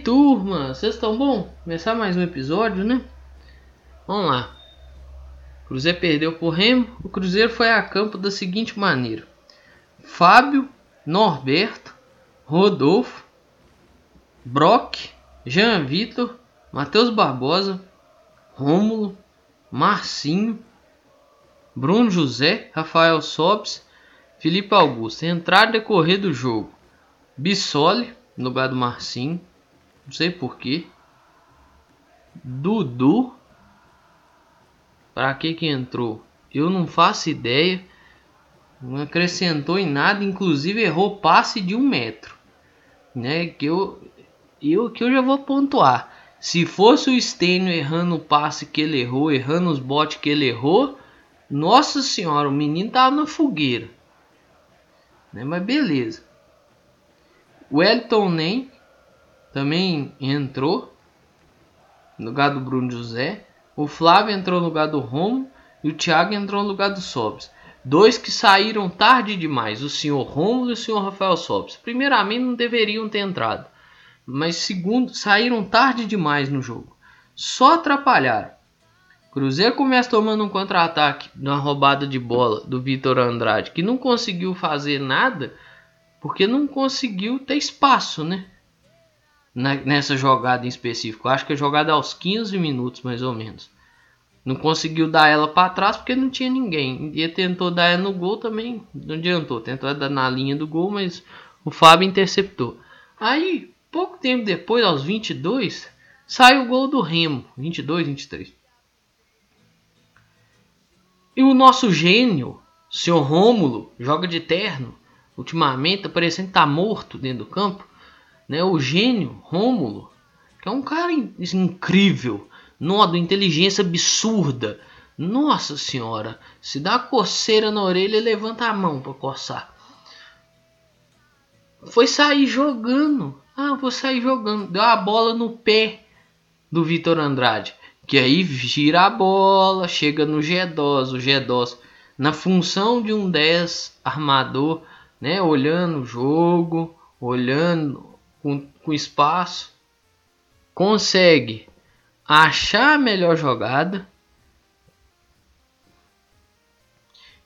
aí, turma? Vocês estão bom? Começar mais um episódio, né? Vamos lá. O Cruzeiro perdeu por Remo. O Cruzeiro foi a campo da seguinte maneira: Fábio, Norberto, Rodolfo, Brock, Jean Vitor, Matheus Barbosa, Rômulo, Marcinho, Bruno José, Rafael Sobes, Felipe Augusto. Entrada e decorrer do jogo: Bissoli, no lugar do Marcinho. Não sei porquê. Dudu. Para que que entrou? Eu não faço ideia. Não acrescentou em nada. Inclusive errou passe de um metro. Né? Que eu, eu, que eu já vou pontuar. Se fosse o Stênio errando o passe que ele errou, errando os botes que ele errou, nossa senhora, o menino tava na fogueira. Né? Mas beleza. O Elton Nem também entrou no lugar do Bruno José. O Flávio entrou no lugar do Romo e o Thiago entrou no lugar do Sobs. Dois que saíram tarde demais, o senhor Romulo e o senhor Rafael Sobs. Primeiramente não deveriam ter entrado, mas segundo, saíram tarde demais no jogo. Só atrapalharam. Cruzeiro começa tomando um contra-ataque na roubada de bola do Vitor Andrade, que não conseguiu fazer nada porque não conseguiu ter espaço, né? Nessa jogada em específico. Acho que a jogada aos 15 minutos, mais ou menos. Não conseguiu dar ela para trás porque não tinha ninguém. E tentou dar ela no gol também. Não adiantou. Tentou dar na linha do gol, mas o Fábio interceptou. Aí, pouco tempo depois, aos 22, sai o gol do Remo. 22, 23. E o nosso gênio, senhor Rômulo, joga de terno ultimamente, tá parecendo que tá morto dentro do campo, né? O gênio Rômulo, que é um cara incrível, nossa, inteligência absurda. Nossa senhora, se dá coceira na orelha, levanta a mão para coçar. Foi sair jogando. Ah, vou sair jogando. Deu a bola no pé do Vitor Andrade. Que aí gira a bola, chega no G2, o G2 na função de um 10 armador né? Olhando o jogo, olhando com, com espaço, consegue achar a melhor jogada.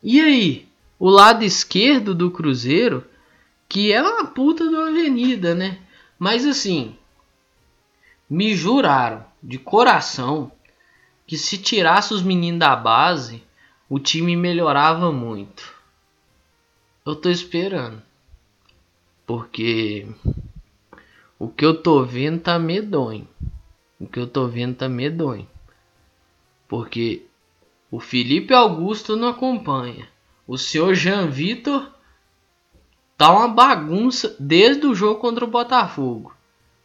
E aí, o lado esquerdo do Cruzeiro, que é uma puta de uma avenida, né? Mas assim, me juraram de coração que se tirasse os meninos da base, o time melhorava muito. Eu tô esperando. Porque o que eu tô vendo tá medonho. O que eu tô vendo tá medonho. Porque o Felipe Augusto não acompanha. O senhor Jean Vitor tá uma bagunça desde o jogo contra o Botafogo.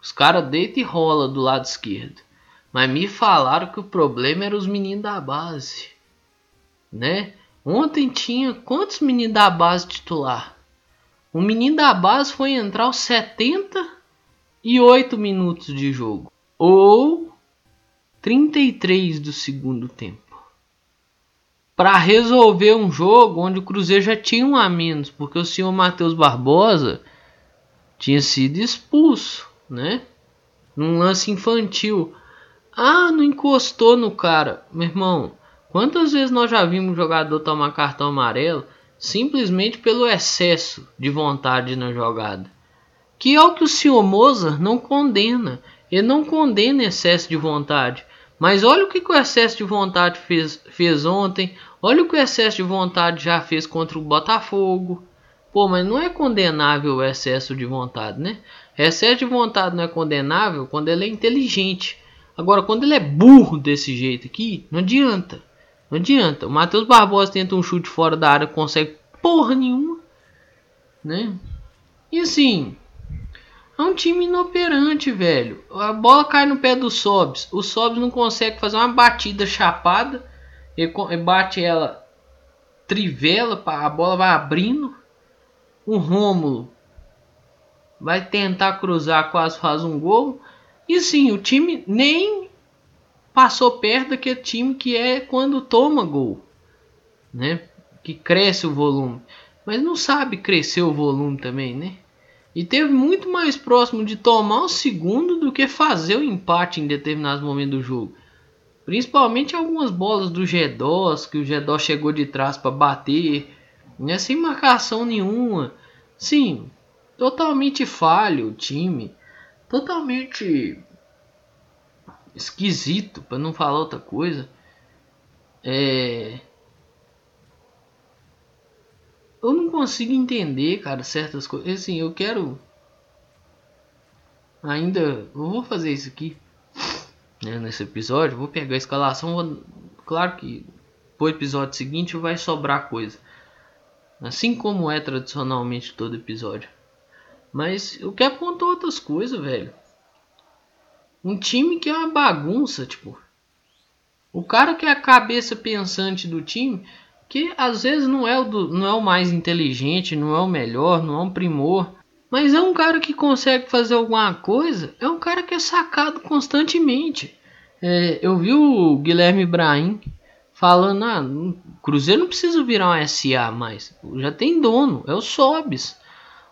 Os caras deitam e rola do lado esquerdo. Mas me falaram que o problema era os meninos da base. Né? Ontem tinha quantos meninos da base titular? O menino da base foi entrar aos 78 minutos de jogo. Ou 33 do segundo tempo. Para resolver um jogo onde o Cruzeiro já tinha um a menos, porque o senhor Matheus Barbosa tinha sido expulso, né? Num lance infantil. Ah, não encostou no cara. Meu irmão, Quantas vezes nós já vimos um jogador tomar cartão amarelo simplesmente pelo excesso de vontade na jogada? Que é o que o senhor Mozart não condena. Ele não condena excesso de vontade. Mas olha o que, que o excesso de vontade fez, fez ontem. Olha o que o excesso de vontade já fez contra o Botafogo. Pô, mas não é condenável o excesso de vontade, né? Excesso de vontade não é condenável quando ele é inteligente. Agora, quando ele é burro desse jeito aqui, não adianta. Não adianta. O Matheus Barbosa tenta um chute fora da área, consegue porra nenhuma. Né? E assim, é um time inoperante, velho. A bola cai no pé do Sobs. O Sobs não consegue fazer uma batida chapada. Ele bate ela trivela, a bola vai abrindo. O Rômulo vai tentar cruzar, quase faz um gol. E sim, o time nem passou perto daquele time que é quando toma gol, né? Que cresce o volume, mas não sabe crescer o volume também, né? E teve muito mais próximo de tomar o segundo do que fazer o empate em determinados momentos do jogo. Principalmente algumas bolas do G2, que o G2 chegou de trás para bater, né, sem marcação nenhuma. Sim, totalmente falho o time, totalmente esquisito, para não falar outra coisa. É... Eu não consigo entender, cara, certas coisas. Assim, eu quero. Ainda. Eu vou fazer isso aqui. Né, nesse episódio. Vou pegar a escalação. Vou... Claro que pro episódio seguinte vai sobrar coisa. Assim como é tradicionalmente todo episódio. Mas eu quero contar outras coisas, velho. Um time que é uma bagunça, tipo. O cara que é a cabeça pensante do time, que às vezes não é o, do, não é o mais inteligente, não é o melhor, não é um primor, mas é um cara que consegue fazer alguma coisa, é um cara que é sacado constantemente. É, eu vi o Guilherme Brahim falando, ah, Cruzeiro não precisa virar um SA mais, já tem dono, é o Sobs.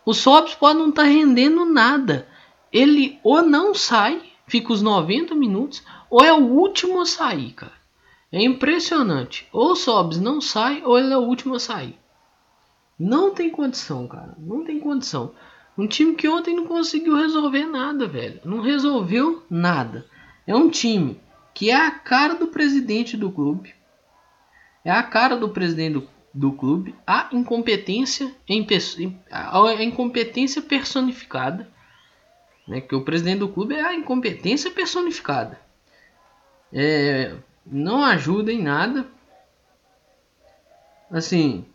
O Sobs pode não estar tá rendendo nada. Ele ou não sai, fica os 90 minutos, ou é o último a sair, cara. É impressionante. Ou Sobs não sai, ou ele é o último a sair. Não tem condição, cara. Não tem condição. Um time que ontem não conseguiu resolver nada, velho. Não resolveu nada. É um time que é a cara do presidente do clube. É a cara do presidente do, do clube. A incompetência em, a incompetência personificada. Né? Que o presidente do clube é a incompetência personificada. É, não ajuda em nada. Assim,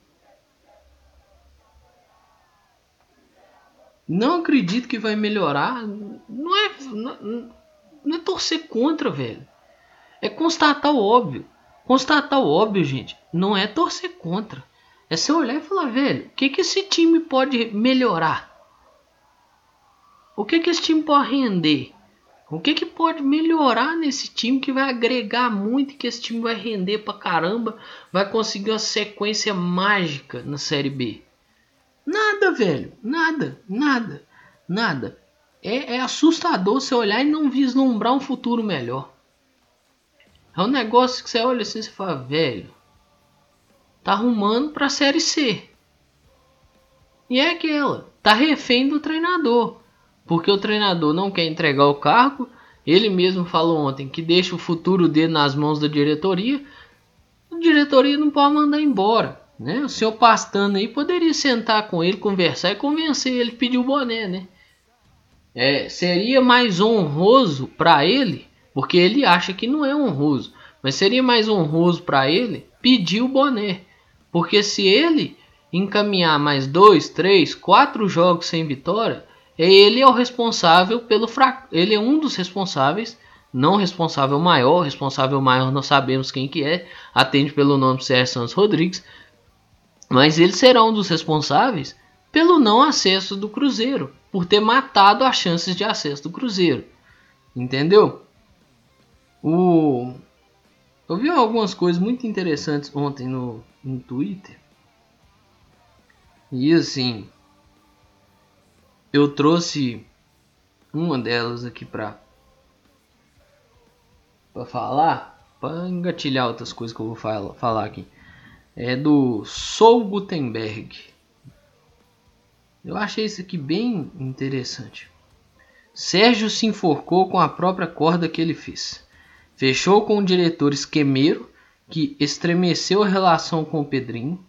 não acredito que vai melhorar. Não é, não, não é torcer contra, velho. É constatar o óbvio. Constatar o óbvio, gente, não é torcer contra. É você olhar e falar, velho, o que, que esse time pode melhorar? O que, que esse time pode render? O que, que pode melhorar nesse time que vai agregar muito, que esse time vai render pra caramba, vai conseguir uma sequência mágica na Série B? Nada, velho. Nada, nada, nada. É, é assustador você olhar e não vislumbrar um futuro melhor. É um negócio que você olha assim e fala, velho, tá arrumando pra Série C. E é aquela, tá refém do treinador porque o treinador não quer entregar o cargo. Ele mesmo falou ontem que deixa o futuro dele nas mãos da diretoria. A diretoria não pode mandar embora. Né? O senhor Pastano aí poderia sentar com ele, conversar e convencer ele pedir o boné. Né? É, seria mais honroso para ele, porque ele acha que não é honroso, mas seria mais honroso para ele pedir o boné. Porque se ele encaminhar mais dois, três, quatro jogos sem vitória, ele é o responsável pelo fraco. Ele é um dos responsáveis, não responsável maior, responsável maior nós sabemos quem que é, atende pelo nome Sérgio Santos Rodrigues, mas ele será um dos responsáveis pelo não acesso do Cruzeiro, por ter matado as chances de acesso do Cruzeiro. Entendeu? O eu vi algumas coisas muito interessantes ontem no, no Twitter. E assim, eu trouxe uma delas aqui para para falar, para engatilhar outras coisas que eu vou falar, falar aqui. É do Sou Gutenberg. Eu achei isso aqui bem interessante. Sérgio se enforcou com a própria corda que ele fez. Fechou com o diretor esquemeiro que estremeceu a relação com o Pedrinho.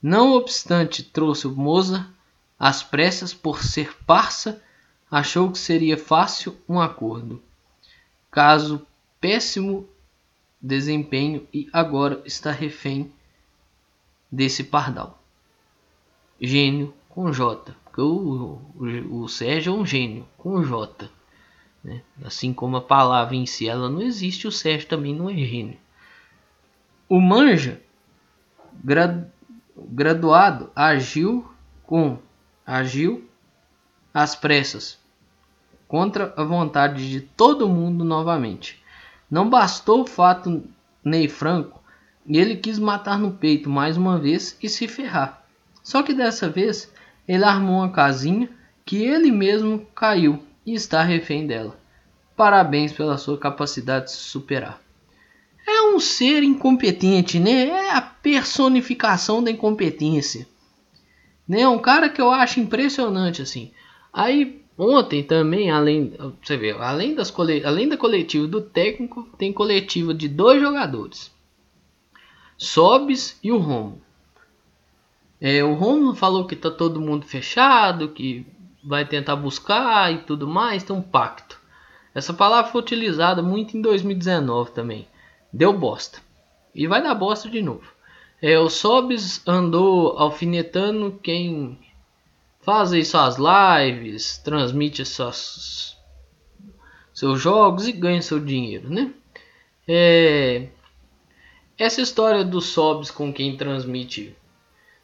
Não obstante, trouxe o Moza às pressas, por ser parça, achou que seria fácil um acordo. Caso péssimo desempenho e agora está refém desse pardal. Gênio com J. Porque o, o, o Sérgio é um gênio com J. Né? Assim como a palavra em si ela não existe, o Sérgio também não é gênio. O Manja, graduado, agiu com agiu às pressas contra a vontade de todo mundo novamente. Não bastou o fato Ney Franco ele quis matar no peito mais uma vez e se ferrar. Só que dessa vez ele armou uma casinha que ele mesmo caiu e está refém dela. Parabéns pela sua capacidade de se superar. É um ser incompetente, né? É a personificação da incompetência. Né? Um cara que eu acho impressionante assim. Aí ontem também, além, você vê, além das além da coletiva do técnico, tem coletiva de dois jogadores. Sobes e o Romo. É, o Romo falou que tá todo mundo fechado, que vai tentar buscar e tudo mais, tem um pacto. Essa palavra foi utilizada muito em 2019 também. Deu bosta. E vai dar bosta de novo. É, o Sobs andou alfinetando quem faz aí suas lives, transmite suas, seus jogos e ganha seu dinheiro, né? É, essa história dos Sobs com quem transmite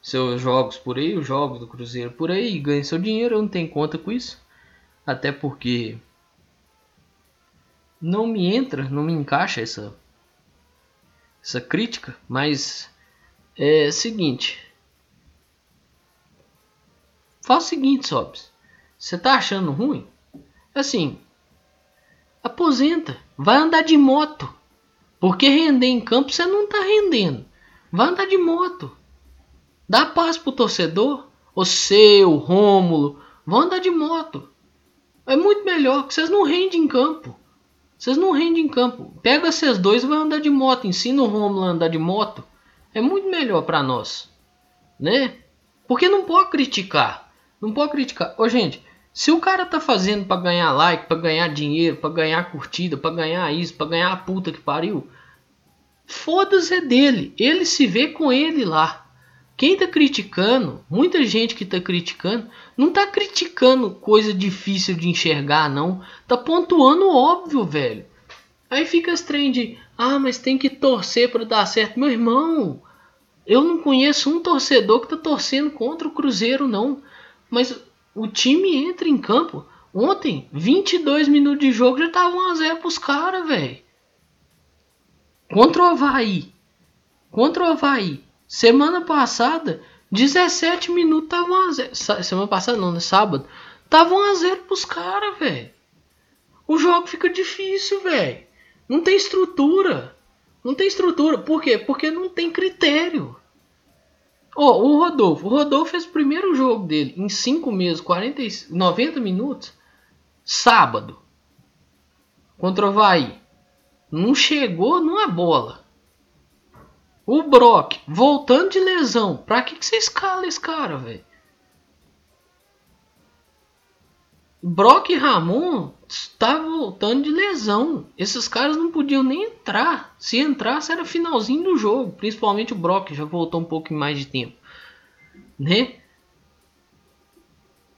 seus jogos por aí, os jogos do Cruzeiro por aí, e ganha seu dinheiro, eu não tenho conta com isso. Até porque não me entra, não me encaixa essa essa crítica, mas é seguinte. Faz o seguinte, Sobs. Você tá achando ruim? Assim, aposenta, vai andar de moto. Porque render em campo você não tá rendendo. Vai andar de moto. Dá paz pro torcedor. O seu, Rômulo, vão andar de moto. É muito melhor que vocês não rendem em campo. Vocês não rendem em campo. Pega esses dois e vai andar de moto. Ensina o Romulo a andar de moto. É muito melhor para nós. Né? Porque não pode criticar. Não pode criticar. Ô, gente, se o cara tá fazendo para ganhar like, para ganhar dinheiro, para ganhar curtida, para ganhar isso, para ganhar a puta que pariu, foda-se é dele. Ele se vê com ele lá. Quem tá criticando, muita gente que tá criticando, não tá criticando coisa difícil de enxergar, não. Tá pontuando óbvio, velho. Aí fica esse trem de, ah, mas tem que torcer para dar certo. Meu irmão, eu não conheço um torcedor que tá torcendo contra o Cruzeiro, não. Mas o time entra em campo. Ontem, 22 minutos de jogo, já tava 1x0 pros caras, velho. Contra o Havaí. Contra o Havaí. Semana passada, 17 minutos tava 1x0. Semana passada não, né? Sábado. Tava 1x0 pros caras, velho. O jogo fica difícil, velho. Não tem estrutura. Não tem estrutura. Por quê? Porque não tem critério. Oh, o Rodolfo. O Rodolfo fez o primeiro jogo dele em 5 meses, 40, 90 minutos. Sábado. Contra o Havaí. Não chegou numa bola. O Brock, voltando de lesão. Pra que, que você escala esse cara, velho? Brock e Ramon estavam voltando de lesão. Esses caras não podiam nem entrar. Se entrasse era finalzinho do jogo. Principalmente o Brock, já voltou um pouco mais de tempo. Né?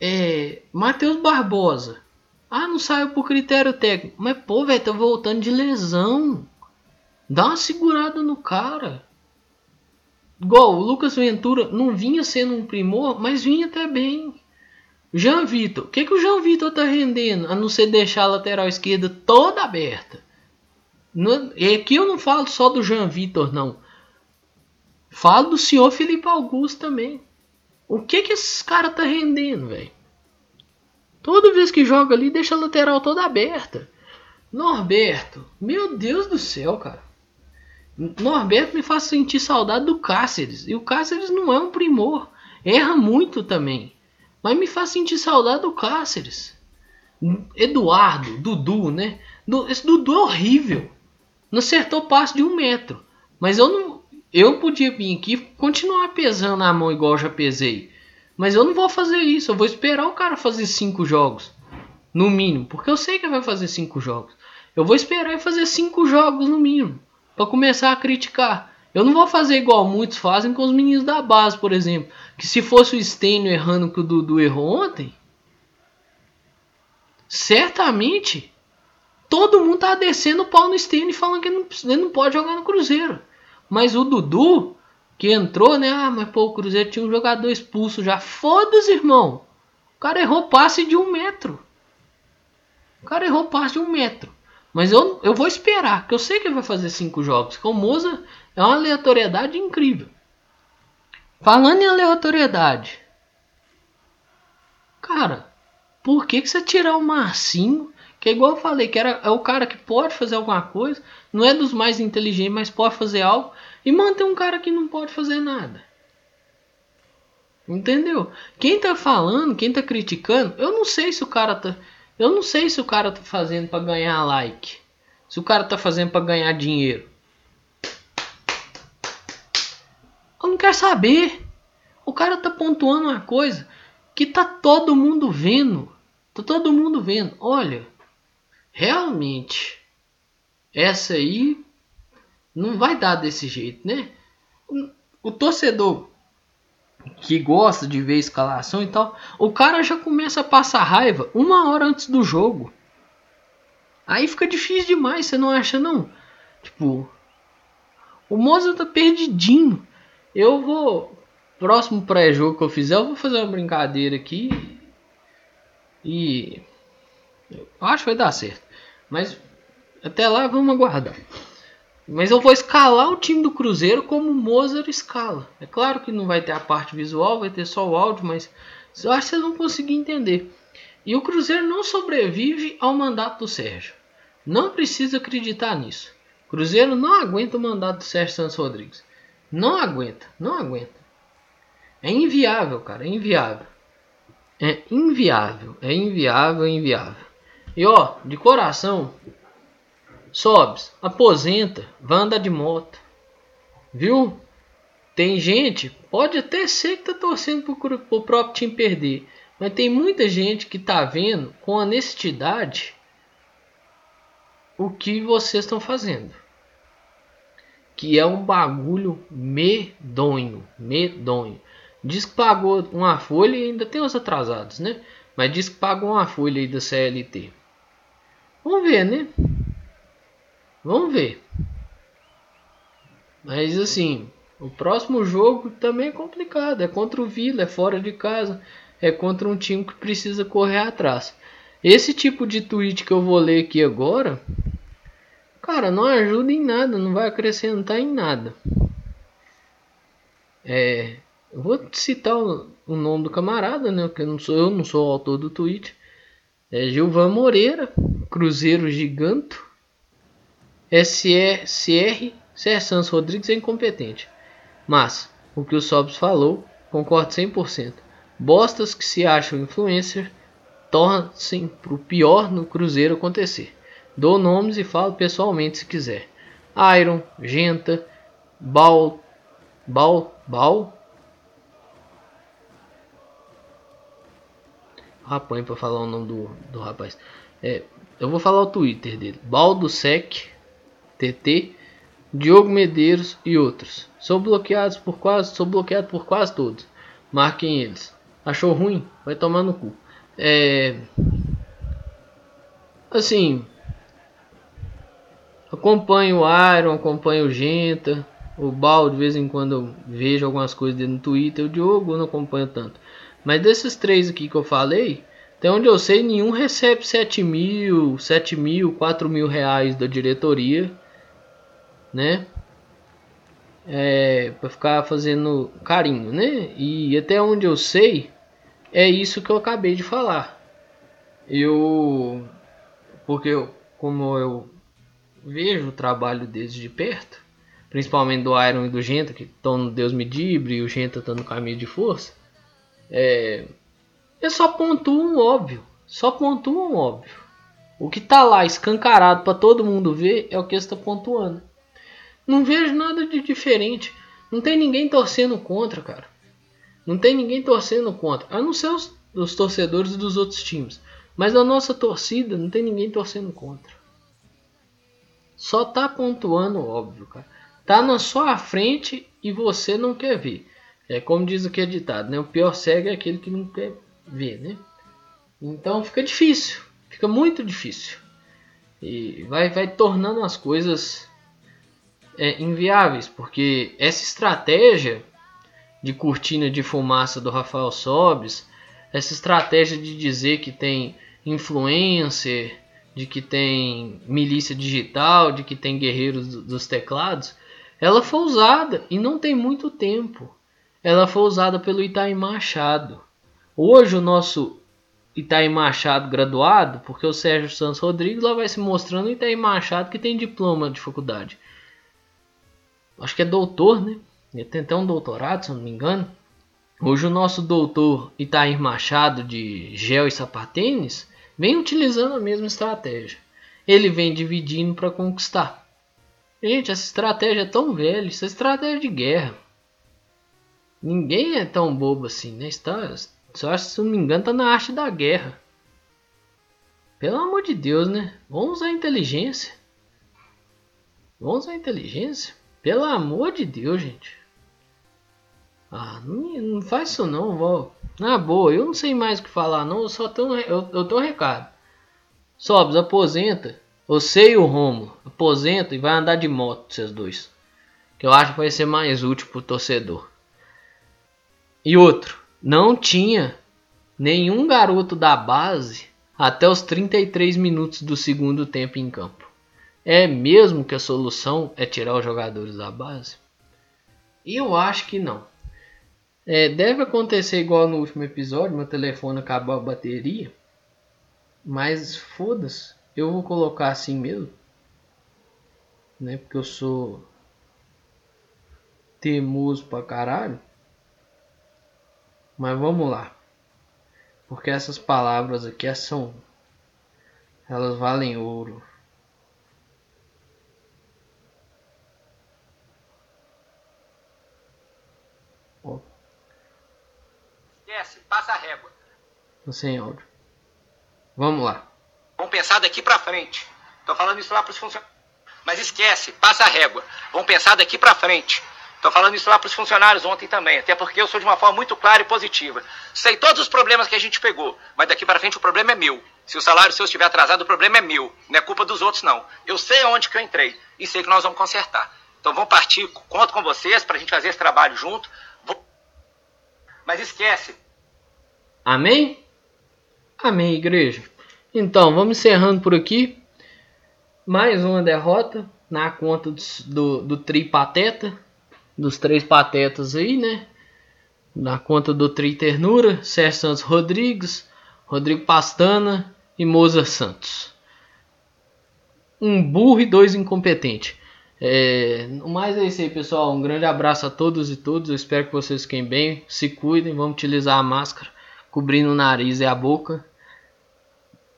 É, Matheus Barbosa. Ah, não saiu por critério técnico. Mas, pô, velho, tá voltando de lesão. Dá uma segurada no cara. Igual o Lucas Ventura não vinha sendo um primor, mas vinha até bem. Jean Vitor, o que, que o Jean Vitor tá rendendo? A não ser deixar a lateral esquerda toda aberta. e aqui eu não falo só do Jean Vitor, não. Falo do senhor Felipe Augusto também. O que que esses caras tá rendendo, velho? Toda vez que joga ali, deixa a lateral toda aberta. Norberto, meu Deus do céu, cara. Norberto me faz sentir saudade do Cáceres. E o Cáceres não é um primor. Erra muito também. Mas me faz sentir saudade do Cáceres. Eduardo, Dudu, né? Esse Dudu é horrível. Não acertou passe de um metro. Mas eu não. Eu podia vir aqui e continuar pesando a mão igual já pesei. Mas eu não vou fazer isso. Eu vou esperar o cara fazer cinco jogos. No mínimo. Porque eu sei que vai fazer cinco jogos. Eu vou esperar ele fazer cinco jogos no mínimo para começar a criticar. Eu não vou fazer igual muitos fazem com os meninos da base, por exemplo. Que se fosse o Stênio errando que o Dudu errou ontem, certamente todo mundo tá descendo o pau no Stênio falando que ele não, ele não pode jogar no Cruzeiro. Mas o Dudu, que entrou, né? Ah, mas pô, o Cruzeiro tinha um jogador expulso já. Foda-se, irmão. O cara errou passe de um metro. O cara errou passe de um metro. Mas eu, eu vou esperar, porque eu sei que ele vai fazer cinco jogos. Com o Moza é uma aleatoriedade incrível. Falando em aleatoriedade. Cara, Por que, que você tirar o Marcinho, que é igual eu falei, que era, é o cara que pode fazer alguma coisa, não é dos mais inteligentes, mas pode fazer algo, e manter um cara que não pode fazer nada? Entendeu? Quem tá falando, quem tá criticando, eu não sei se o cara tá. Eu não sei se o cara tá fazendo para ganhar like. Se o cara tá fazendo para ganhar dinheiro. Eu não quero saber. O cara tá pontuando uma coisa que tá todo mundo vendo. Tá todo mundo vendo. Olha, realmente essa aí não vai dar desse jeito, né? O torcedor que gosta de ver escalação e tal, o cara já começa a passar raiva uma hora antes do jogo. Aí fica difícil demais, você não acha não? Tipo, o Mozart tá perdidinho. Eu vou próximo pré-jogo que eu fizer, eu vou fazer uma brincadeira aqui e eu acho que vai dar certo. Mas até lá vamos aguardar. Mas eu vou escalar o time do Cruzeiro como o Mozart escala. É claro que não vai ter a parte visual, vai ter só o áudio, mas eu acho que vocês vão conseguir entender. E o Cruzeiro não sobrevive ao mandato do Sérgio. Não precisa acreditar nisso. Cruzeiro não aguenta o mandato do Sérgio Santos Rodrigues. Não aguenta, não aguenta. É inviável, cara, é inviável. É inviável, é inviável, é inviável. E ó, de coração, Sobes, aposenta, vai andar de moto. Viu? Tem gente, pode até ser que tá torcendo pro, pro próprio time perder. Mas tem muita gente que tá vendo com honestidade o que vocês estão fazendo. Que é um bagulho medonho. Medonho. Diz que pagou uma folha e ainda tem os atrasados, né? Mas diz que pagou uma folha aí da CLT. Vamos ver, né? Vamos ver. Mas assim, o próximo jogo também é complicado. É contra o Vila, é fora de casa, é contra um time que precisa correr atrás. Esse tipo de tweet que eu vou ler aqui agora, cara, não ajuda em nada, não vai acrescentar em nada. É, eu vou citar o, o nome do camarada, né? Porque eu não sou eu, não sou o autor do tweet. É Gilvan Moreira, Cruzeiro Giganto. SR, CR Santos Rodrigues é incompetente. Mas, o que o Sobs falou, concordo 100%. Bostas que se acham influencer torcem para o pior no Cruzeiro acontecer. Dou nomes e falo pessoalmente se quiser. Iron, Genta, Bal, Bal, Bal. Rapaz, para falar o nome do, do rapaz. É, eu vou falar o Twitter dele. Baldo Sec TT, Diogo Medeiros e outros. Sou bloqueado por quase, sou bloqueado por quase todos. Marquem eles. Achou ruim? Vai tomar no cu. É assim, acompanho o Iron, acompanho o Genta, o Bal de vez em quando vejo algumas coisas dele no Twitter, o Diogo não acompanho tanto. Mas desses três aqui que eu falei, até onde eu sei, nenhum recebe 7 mil, 7 mil, 4 mil reais da diretoria né? É, para ficar fazendo carinho, né? E até onde eu sei, é isso que eu acabei de falar. Eu, porque eu, como eu vejo o trabalho deles de perto, principalmente do Iron e do Genta, que estão no Deus Medibre e o Genta está no caminho de força, é, só pontuo um óbvio, só pontuo um óbvio. O que está lá escancarado para todo mundo ver é o que está pontuando. Não vejo nada de diferente. Não tem ninguém torcendo contra, cara. Não tem ninguém torcendo contra. A não ser os, os torcedores dos outros times. Mas a nossa torcida não tem ninguém torcendo contra. Só tá pontuando, óbvio, cara. Tá na sua frente e você não quer ver. É como diz o que é ditado, né? O pior cego é aquele que não quer ver, né? Então fica difícil. Fica muito difícil. E vai, vai tornando as coisas é, inviáveis, porque essa estratégia de cortina de fumaça do Rafael Sobes, essa estratégia de dizer que tem influencer, de que tem milícia digital, de que tem guerreiros dos teclados, ela foi usada e não tem muito tempo. Ela foi usada pelo Itaim Machado. Hoje o nosso Itaí Machado graduado, porque o Sérgio Santos Rodrigues lá vai se mostrando Itaí Machado que tem diploma de faculdade. Acho que é doutor, né? Ele tem até um doutorado, se não me engano. Hoje o nosso doutor Itair Machado de Gel e Sapatênis vem utilizando a mesma estratégia. Ele vem dividindo para conquistar. Gente, essa estratégia é tão velha, isso é estratégia de guerra. Ninguém é tão bobo assim, né? Está, só se não me engano, tá na arte da guerra. Pelo amor de Deus, né? Vamos usar inteligência. Vamos usar inteligência. Pelo amor de Deus, gente. Ah, não, não faz isso não, vó. Na boa, eu não sei mais o que falar, não. Eu só tenho, eu, eu um recado. Sobes, aposenta. Você e o Romo, aposenta e vai andar de moto, vocês dois. Que eu acho que vai ser mais útil pro torcedor. E outro, não tinha nenhum garoto da base até os 33 minutos do segundo tempo em campo. É mesmo que a solução é tirar os jogadores da base? Eu acho que não. É, deve acontecer igual no último episódio, meu telefone acabou a bateria. Mas foda-se, eu vou colocar assim mesmo. Né? Porque eu sou teimoso pra caralho. Mas vamos lá. Porque essas palavras aqui são. Elas valem ouro. Esquece, passa a régua. Tô sem áudio. Vamos lá. Vamos pensar daqui pra frente. Tô falando isso lá pros funcionários. Mas esquece, passa a régua. Vamos pensar daqui pra frente. Tô falando isso lá pros funcionários ontem também, até porque eu sou de uma forma muito clara e positiva. Sei todos os problemas que a gente pegou, mas daqui para frente o problema é meu. Se o salário seu estiver atrasado, o problema é meu, não é culpa dos outros não. Eu sei onde que eu entrei e sei que nós vamos consertar. Então vamos partir, conto com vocês pra gente fazer esse trabalho junto. Mas esquece. Amém? Amém, igreja. Então, vamos encerrando por aqui. Mais uma derrota na conta do, do, do tri pateta. Dos três patetas aí, né? Na conta do tri ternura. Sérgio Santos Rodrigues, Rodrigo Pastana e Moza Santos. Um burro e dois incompetentes. É, mais é isso aí, pessoal. Um grande abraço a todos e todas. Eu espero que vocês fiquem bem. Se cuidem. Vamos utilizar a máscara cobrindo o nariz e a boca.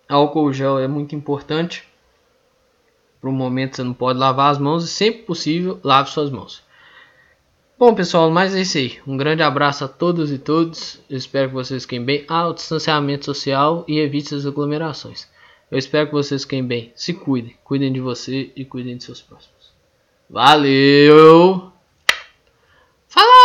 Álcool gel é muito importante. Para o momento você não pode lavar as mãos e sempre possível lave suas mãos. Bom pessoal, mais é isso aí. Um grande abraço a todos e todas. Eu espero que vocês fiquem bem. Ah, o distanciamento social e evite as aglomerações. Eu espero que vocês fiquem bem. Se cuidem. Cuidem de você e cuidem de seus próximos. Valeu! Falou!